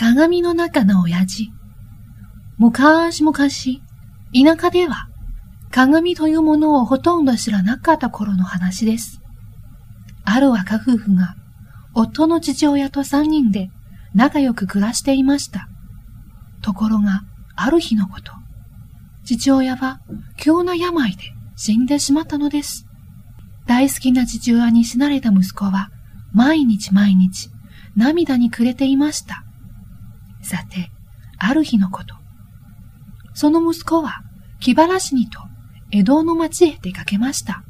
鏡の中の親父。昔々、田舎では、鏡というものをほとんど知らなかった頃の話です。ある若夫婦が、夫の父親と三人で仲良く暮らしていました。ところが、ある日のこと、父親は急な病で死んでしまったのです。大好きな父親に死なれた息子は、毎日毎日、涙に暮れていました。さて、ある日のこと。その息子は気晴らしにと江戸の町へ出かけました。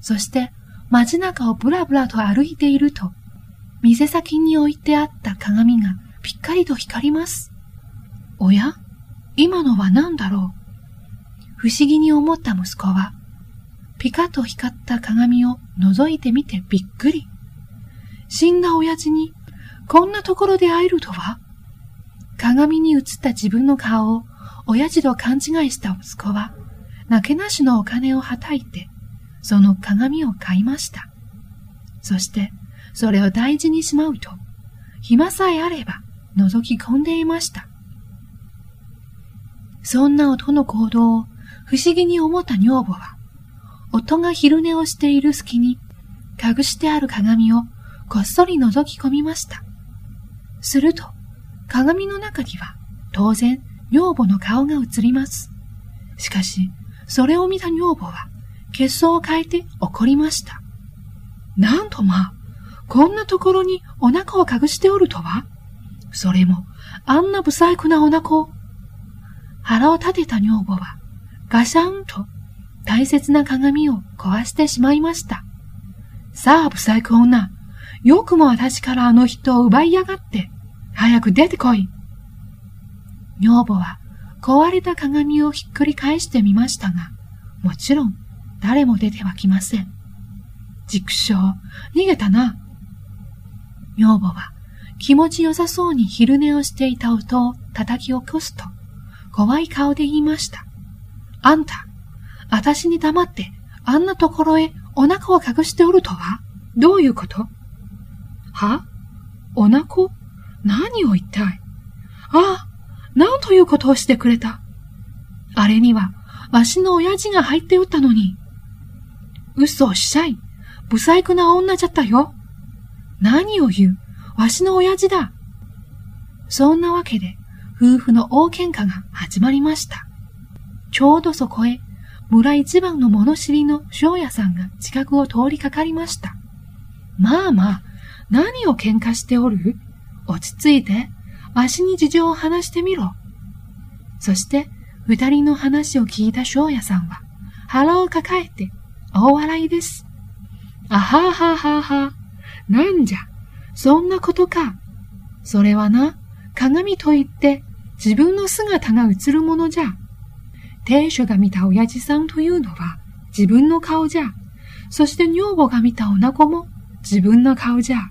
そして街中をぶらぶらと歩いていると、店先に置いてあった鏡がぴっかりと光ります。おや？今のは何だろう？不思議に思った息子は、ピカと光った鏡を覗いてみてびっくり。死んだ親父にこんなところで会えるとは？鏡に映った自分の顔を親父と勘違いした息子は、なけなしのお金をはたいて、その鏡を買いました。そして、それを大事にしまうと、暇さえあれば覗き込んでいました。そんな音の行動を不思議に思った女房は、夫が昼寝をしている隙に、隠してある鏡をこっそり覗き込みました。すると、鏡の中には当然女房の顔が映ります。しかし、それを見た女房は、血相を変えて怒りました。なんとまあ、こんなところにお腹を隠しておるとはそれも、あんな不細工なお腹を。腹を立てた女房は、ガシャンと大切な鏡を壊してしまいました。さあ、不細工女。よくも私からあの人を奪いやがって。早く出てこい。女房は壊れた鏡をひっくり返してみましたが、もちろん誰も出てはきません。畜生、逃げたな。女房は気持ちよさそうに昼寝をしていた音を叩き起こすと、怖い顔で言いました。あんた、私に黙ってあんなところへお腹を隠しておるとは？どういうこと？は？お腹何を言いたい？ああ、なんということをしてくれた？あれには、わしの親父が入っておったのに。嘘をしちゃい。不細工な女じゃったよ。何を言う？わしの親父だ。そんなわけで、夫婦の大喧嘩が始まりました。ちょうどそこへ、村一番の物知りの庄屋さんが近くを通りかかりました。まあまあ、何を喧嘩しておる？落ち着いて、わしに事情を話してみろ。そして、二人の話を聞いた庄屋さんは、腹を抱えて、大笑いです。あはははは。なんじゃ、そんなことか。それはな、鏡といって、自分の姿が映るものじゃ。亭主が見た親父さんというのは、自分の顔じゃ。そして女房が見た女子も、自分の顔じゃ。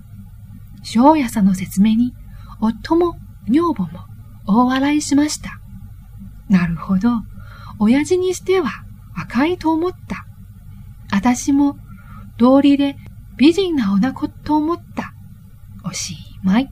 庄屋さんの説明に、夫も女房も大笑いしました。なるほど。親父にしては若いと思った。私も道理で美人な女子と思った。おしまい。